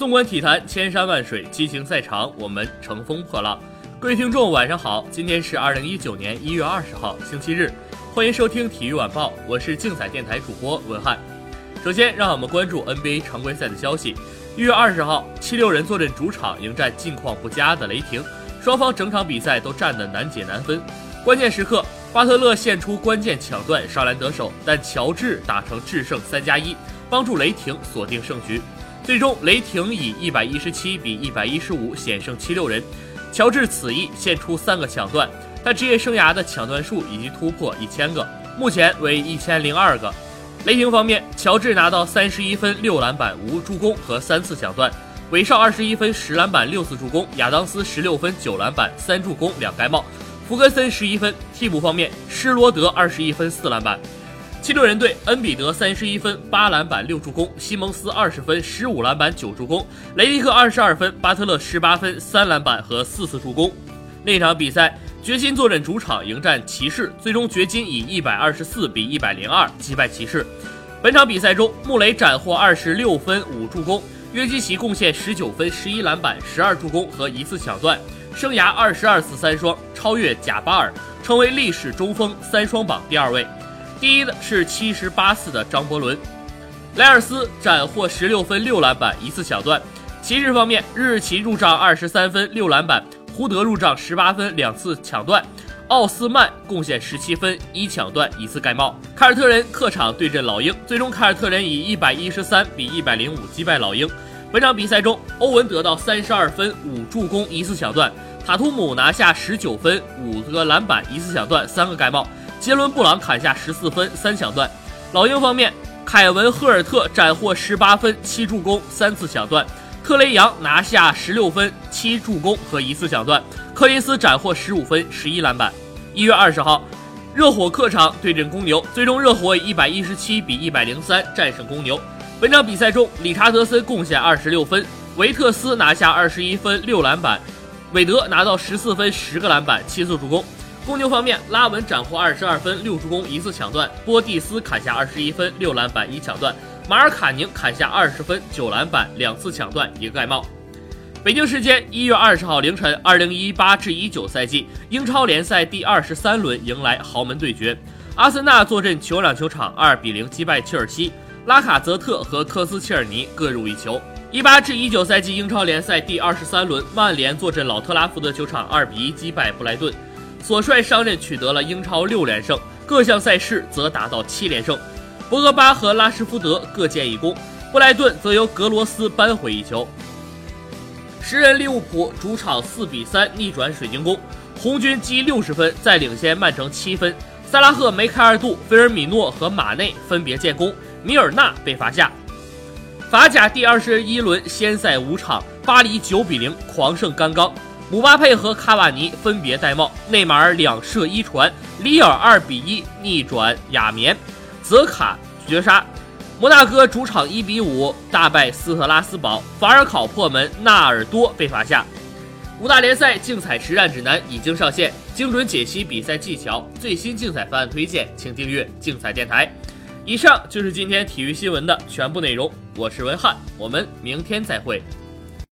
纵观体坛，千山万水，激情赛场，我们乘风破浪。各位听众，晚上好，今天是二零一九年一月二十号，星期日，欢迎收听体育晚报，我是竞彩电台主播文翰。首先，让我们关注 NBA 常规赛的消息。一月二十号，七六人坐镇主场迎战近况不佳的雷霆，双方整场比赛都战得难解难分。关键时刻，巴特勒献出关键抢断，上篮得手，但乔治打成制胜三加一，帮助雷霆锁定胜局。最终，雷霆以一百一十七比一百一十五险胜七六人。乔治此役献出三个抢断，他职业生涯的抢断数已经突破一千个，目前为一千零二个。雷霆方面，乔治拿到三十一分、六篮板、无助攻和三次抢断；韦少二十一分、十篮板、六次助攻；亚当斯十六分、九篮板、三助攻、两盖帽；福格森十一分。替补方面，施罗德二十一分、四篮板。七六人队，恩比德三十一分、八篮板、六助攻；西蒙斯二十分、十五篮板、九助攻；雷迪克二十二分；巴特勒十八分、三篮板和四次助攻。那场比赛，掘金坐镇主场迎战骑士，最终掘金以一百二十四比一百零二击败骑士。本场比赛中，穆雷斩获二十六分、五助攻；约基奇贡献十九分、十一篮板、十二助攻和一次抢断，生涯二十二次三双，超越贾巴尔，成为历史中锋三双榜第二位。第一的是七十八次的张伯伦，莱尔斯斩获十六分六篮板一次抢断。骑士方面，日日奇入账二十三分六篮板，胡德入账十八分两次抢断，奥斯曼贡献十七分一抢断一次盖帽。凯尔特人客场对阵老鹰，最终凯尔特人以一百一十三比一百零五击败老鹰。本场比赛中，欧文得到三十二分五助攻一次抢断，塔图姆拿下十九分五个篮板一次抢断三个盖帽。杰伦·布朗砍下十四分三抢断。老鹰方面，凯文·赫尔特斩获十八分七助攻三次抢断。特雷杨拿下十六分七助攻和一次抢断。柯林斯斩获十五分十一篮板。一月二十号，热火客场对阵公牛，最终热火以一百一十七比一百零三战胜公牛。本场比赛中，理查德森贡献二十六分，维特斯拿下二十一分六篮板，韦德拿到十四分十个篮板七次助攻。公牛方面，拉文斩获二十二分、六助攻、一次抢断；波蒂斯砍下二十一分、六篮板、一抢断；马尔卡宁砍下二十分、九篮板、两次抢断、一个盖帽。北京时间一月二十号凌晨，二零一八至一九赛季英超联赛第二十三轮迎来豪门对决，阿森纳坐镇酋长球场二比零击败切尔西，拉卡泽特和科斯切尔尼各入一球。一八至一九赛季英超联赛第二十三轮，曼联坐镇老特拉福德球场二比一击败布莱顿。所率上任取得了英超六连胜，各项赛事则达到七连胜。博格巴和拉什福德各建一功，布莱顿则由格罗斯扳回一球。时人利物浦主场四比三逆转水晶宫，红军积六十分，再领先曼城七分。萨拉赫、梅开二度，菲尔米诺和马内分别建功，米尔纳被罚下。法甲第二十一轮先赛五场，巴黎九比零狂胜甘冈。姆巴佩和卡瓦尼分别戴帽，内马尔两射一传，里尔二比一逆转亚眠，泽卡绝杀，摩纳哥主场一比五大败斯特拉斯堡，法尔考破门，纳尔多被罚下。五大联赛竞彩实战指南已经上线，精准解析比赛技巧，最新竞彩方案推荐，请订阅竞彩电台。以上就是今天体育新闻的全部内容，我是文翰，我们明天再会。